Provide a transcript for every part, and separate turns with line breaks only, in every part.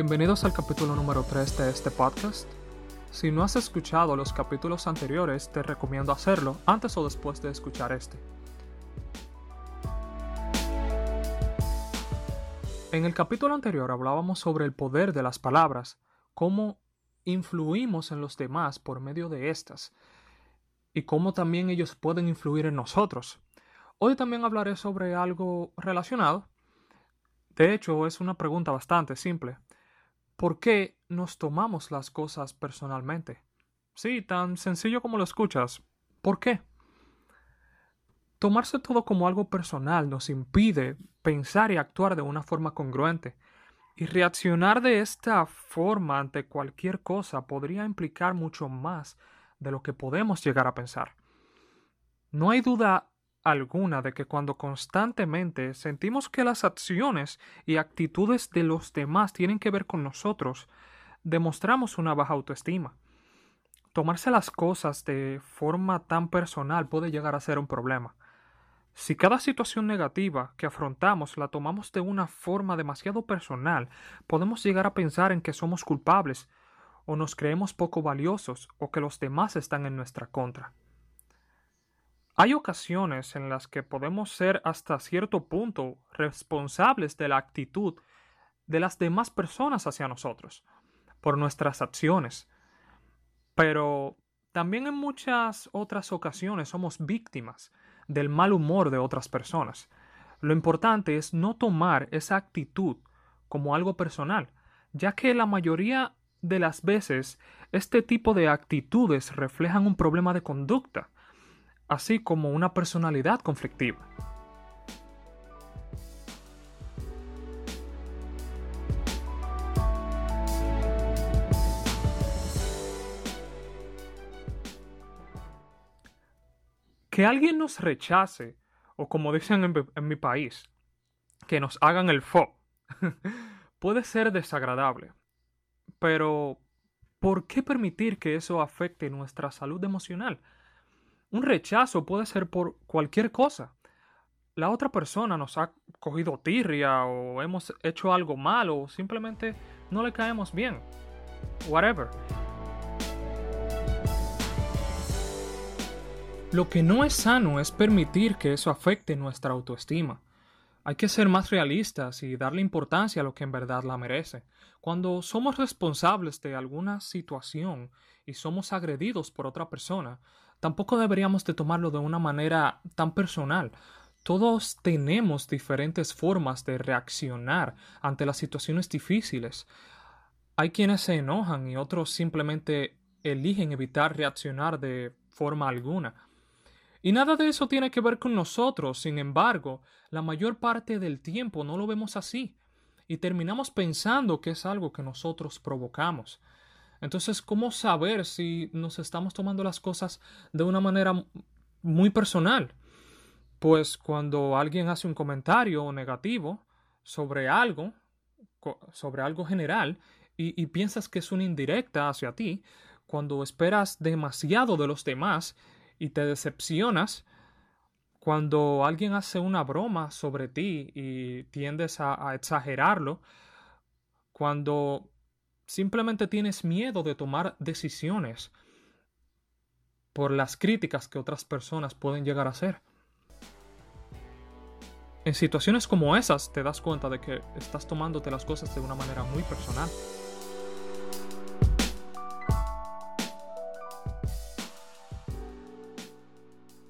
Bienvenidos al capítulo número 3 de este podcast. Si no has escuchado los capítulos anteriores, te recomiendo hacerlo antes o después de escuchar este. En el capítulo anterior hablábamos sobre el poder de las palabras, cómo influimos en los demás por medio de estas y cómo también ellos pueden influir en nosotros. Hoy también hablaré sobre algo relacionado. De hecho, es una pregunta bastante simple. ¿Por qué nos tomamos las cosas personalmente? Sí, tan sencillo como lo escuchas. ¿Por qué? Tomarse todo como algo personal nos impide pensar y actuar de una forma congruente. Y reaccionar de esta forma ante cualquier cosa podría implicar mucho más de lo que podemos llegar a pensar. No hay duda alguna de que cuando constantemente sentimos que las acciones y actitudes de los demás tienen que ver con nosotros, demostramos una baja autoestima. Tomarse las cosas de forma tan personal puede llegar a ser un problema. Si cada situación negativa que afrontamos la tomamos de una forma demasiado personal, podemos llegar a pensar en que somos culpables, o nos creemos poco valiosos, o que los demás están en nuestra contra. Hay ocasiones en las que podemos ser hasta cierto punto responsables de la actitud de las demás personas hacia nosotros, por nuestras acciones, pero también en muchas otras ocasiones somos víctimas del mal humor de otras personas. Lo importante es no tomar esa actitud como algo personal, ya que la mayoría de las veces este tipo de actitudes reflejan un problema de conducta, así como una personalidad conflictiva. Que alguien nos rechace, o como dicen en, mi país, que nos hagan el fo, puede ser desagradable. Pero, ¿por qué permitir que eso afecte nuestra salud emocional? Un rechazo puede ser por cualquier cosa. La otra persona nos ha cogido tirria o hemos hecho algo malo o simplemente no le caemos bien. Whatever. Lo que no es sano es permitir que eso afecte nuestra autoestima. Hay que ser más realistas y darle importancia a lo que en verdad la merece. Cuando somos responsables de alguna situación y somos agredidos por otra persona, tampoco deberíamos de tomarlo de una manera tan personal. Todos tenemos diferentes formas de reaccionar ante las situaciones difíciles. Hay quienes se enojan y otros simplemente eligen evitar reaccionar de forma alguna. Y nada de eso tiene que ver con nosotros, sin embargo, la mayor parte del tiempo no lo vemos así y terminamos pensando que es algo que nosotros provocamos. Entonces, ¿cómo saber si nos estamos tomando las cosas de una manera muy personal? Pues cuando alguien hace un comentario negativo sobre algo, sobre algo general, y, y piensas que es una indirecta hacia ti, cuando esperas demasiado de los demás y te decepcionas cuando alguien hace una broma sobre ti y tiendes a, exagerarlo, cuando simplemente tienes miedo de tomar decisiones por las críticas que otras personas pueden llegar a hacer. En situaciones como esas te das cuenta de que estás tomándote las cosas de una manera muy personal.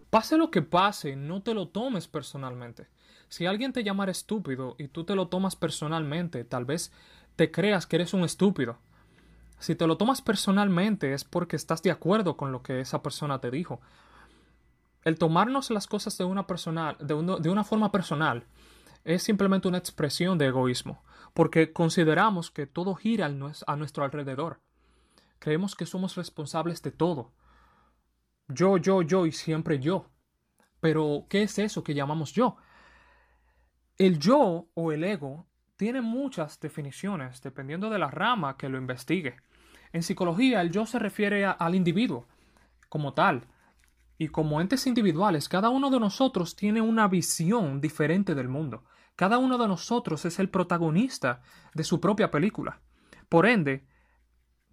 Pase lo que pase, no te lo tomes personalmente. Si alguien te llamara estúpido y tú te lo tomas personalmente, tal vez te creas que eres un estúpido. Si te lo tomas personalmente es porque estás de acuerdo con lo que esa persona te dijo. El tomarnos las cosas de una, personal, de, una forma personal es simplemente una expresión de egoísmo, porque consideramos que todo gira a nuestro alrededor. Creemos que somos responsables de todo yo, yo, yo y siempre yo. Pero, ¿qué es eso que llamamos yo? El yo o el ego tiene muchas definiciones dependiendo de la rama que lo investigue. En psicología, el yo se refiere al individuo como tal. Y como entes individuales, cada uno de nosotros tiene una visión diferente del mundo. Cada uno de nosotros es el protagonista de su propia película. Por ende,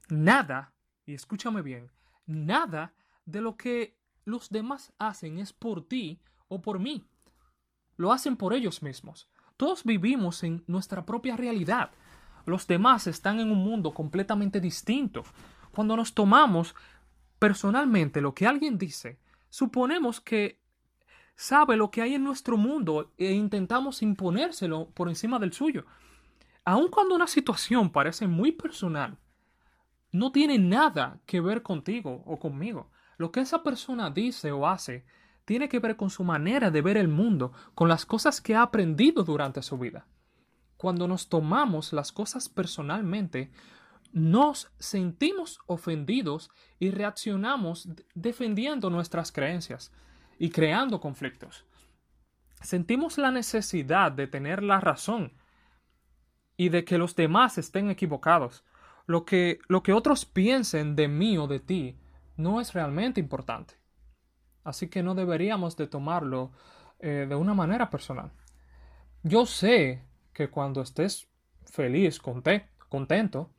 nada, y escúchame bien, nada de lo que los demás hacen es por ti o por mí. Lo hacen por ellos mismos. Todos vivimos en nuestra propia realidad. Los demás están en un mundo completamente distinto. Cuando nos tomamos personalmente lo que alguien dice, suponemos que sabe lo que hay en nuestro mundo e intentamos imponérselo por encima del suyo. Aun cuando una situación parece muy personal, no tiene nada que ver contigo o conmigo. Lo que esa persona dice o hace tiene que ver con su manera de ver el mundo, con las cosas que ha aprendido durante su vida. Cuando nos tomamos las cosas personalmente, nos sentimos ofendidos y reaccionamos defendiendo nuestras creencias y creando conflictos. Sentimos la necesidad de tener la razón y de que los demás estén equivocados. Lo que, lo que otros piensen de mí o de ti no es realmente importante. Así que no deberíamos de tomarlo eh, de una manera personal. Yo sé que cuando estés feliz, contento,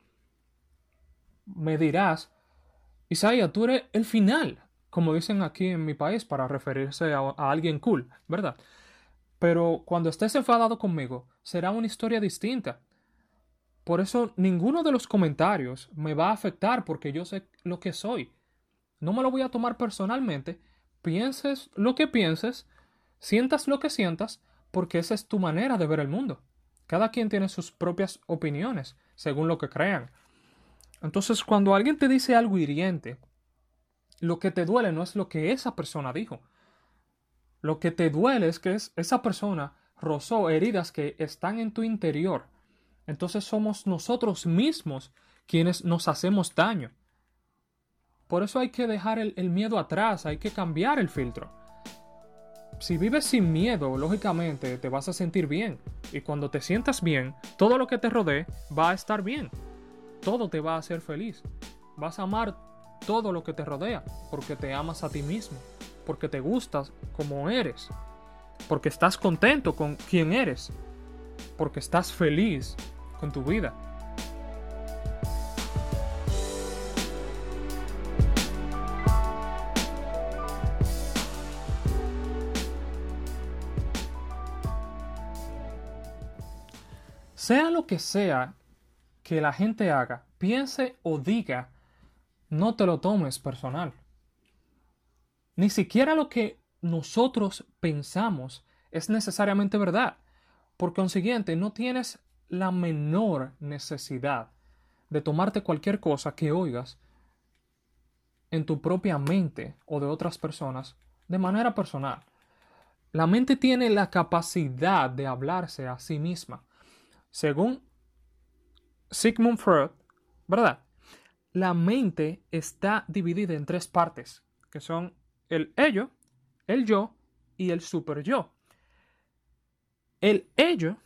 me dirás, Isaiah, tú eres el final, como dicen aquí en mi país para referirse a alguien cool, ¿verdad? Pero cuando estés enfadado conmigo, será una historia distinta. Por eso ninguno de los comentarios me va a afectar porque yo sé lo que soy. No me lo voy a tomar personalmente. Pienses lo que pienses, sientas lo que sientas, porque esa es tu manera de ver el mundo. Cada quien tiene sus propias opiniones, según lo que crean. Entonces, cuando alguien te dice algo hiriente, lo que te duele no es lo que esa persona dijo. Lo que te duele es que esa persona rozó heridas que están en tu interior entonces somos nosotros mismos quienes nos hacemos daño. Por eso hay que dejar el, miedo atrás, hay que cambiar el filtro. Si vives sin miedo, lógicamente te vas a sentir bien. Y cuando te sientas bien, todo lo que te rodee va a estar bien. Todo te va a hacer feliz. Vas a amar todo lo que te rodea, porque te amas a ti mismo, porque te gustas como eres, porque estás contento con quien eres, porque estás feliz con tu vida. Sea lo que sea que la gente haga, piense o diga, no te lo tomes personal. Ni siquiera lo que nosotros pensamos es necesariamente verdad. Por consiguiente, no tienes la menor necesidad de tomarte cualquier cosa que oigas en tu propia mente o de otras personas de manera personal. La mente tiene la capacidad de hablarse a sí misma. Según Sigmund Freud, ¿verdad? La mente está dividida en tres partes, que son el ello, el yo y el super yo. El ello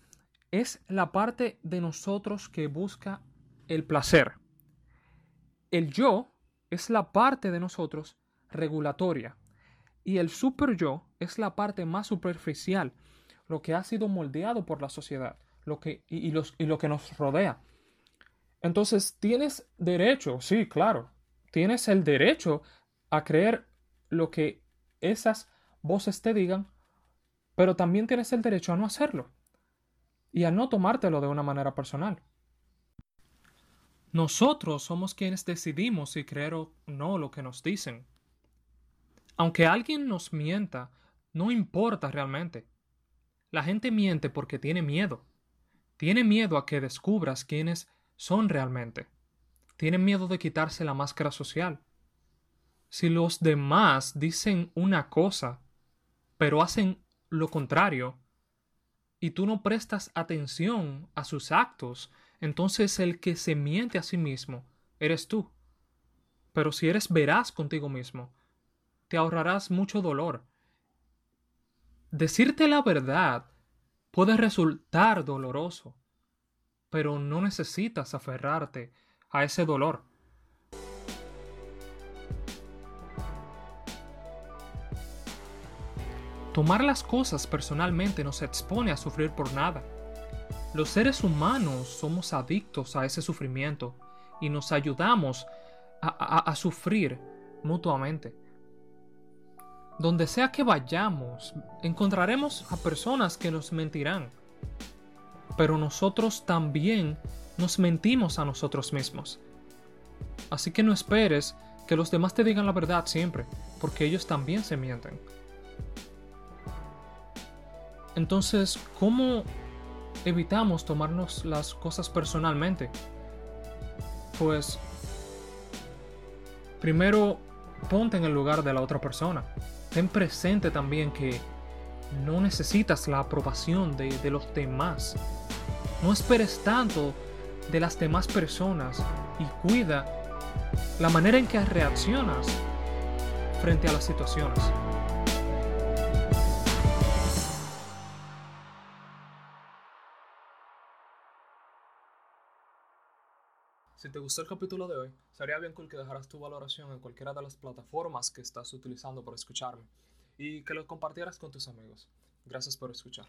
es la parte de nosotros que busca el placer. El yo es la parte de nosotros regulatoria. Y el super yo es la parte más superficial, lo que ha sido moldeado por la sociedad lo que, y, los, y lo que nos rodea. Entonces, tienes derecho, sí, claro, tienes el derecho a creer lo que esas voces te digan, pero también tienes el derecho a no hacerlo y a no tomártelo de una manera personal. Nosotros somos quienes decidimos si creer o no lo que nos dicen. Aunque alguien nos mienta, no importa realmente. La gente miente porque tiene miedo. Tiene miedo a que descubras quiénes son realmente. Tiene miedo de quitarse la máscara social. Si los demás dicen una cosa, pero hacen lo contrario, y tú no prestas atención a sus actos, entonces el que se miente a sí mismo eres tú. Pero si eres veraz contigo mismo, te ahorrarás mucho dolor. Decirte la verdad puede resultar doloroso, pero no necesitas aferrarte a ese dolor. Tomar las cosas personalmente nos expone a sufrir por nada. Los seres humanos somos adictos a ese sufrimiento y nos ayudamos a, sufrir mutuamente. Donde sea que vayamos, encontraremos a personas que nos mentirán. Pero nosotros también nos mentimos a nosotros mismos. Así que no esperes que los demás te digan la verdad siempre, porque ellos también se mienten. Entonces, ¿cómo evitamos tomarnos las cosas personalmente? Pues, primero, ponte en el lugar de la otra persona. Ten presente también que no necesitas la aprobación de, de los demás. No esperes tanto de las demás personas y cuida la manera en que reaccionas frente a las situaciones. Si te gustó el capítulo de hoy, sería bien cool que dejaras tu valoración en cualquiera de las plataformas que estás utilizando para escucharme y que lo compartieras con tus amigos. Gracias por escuchar.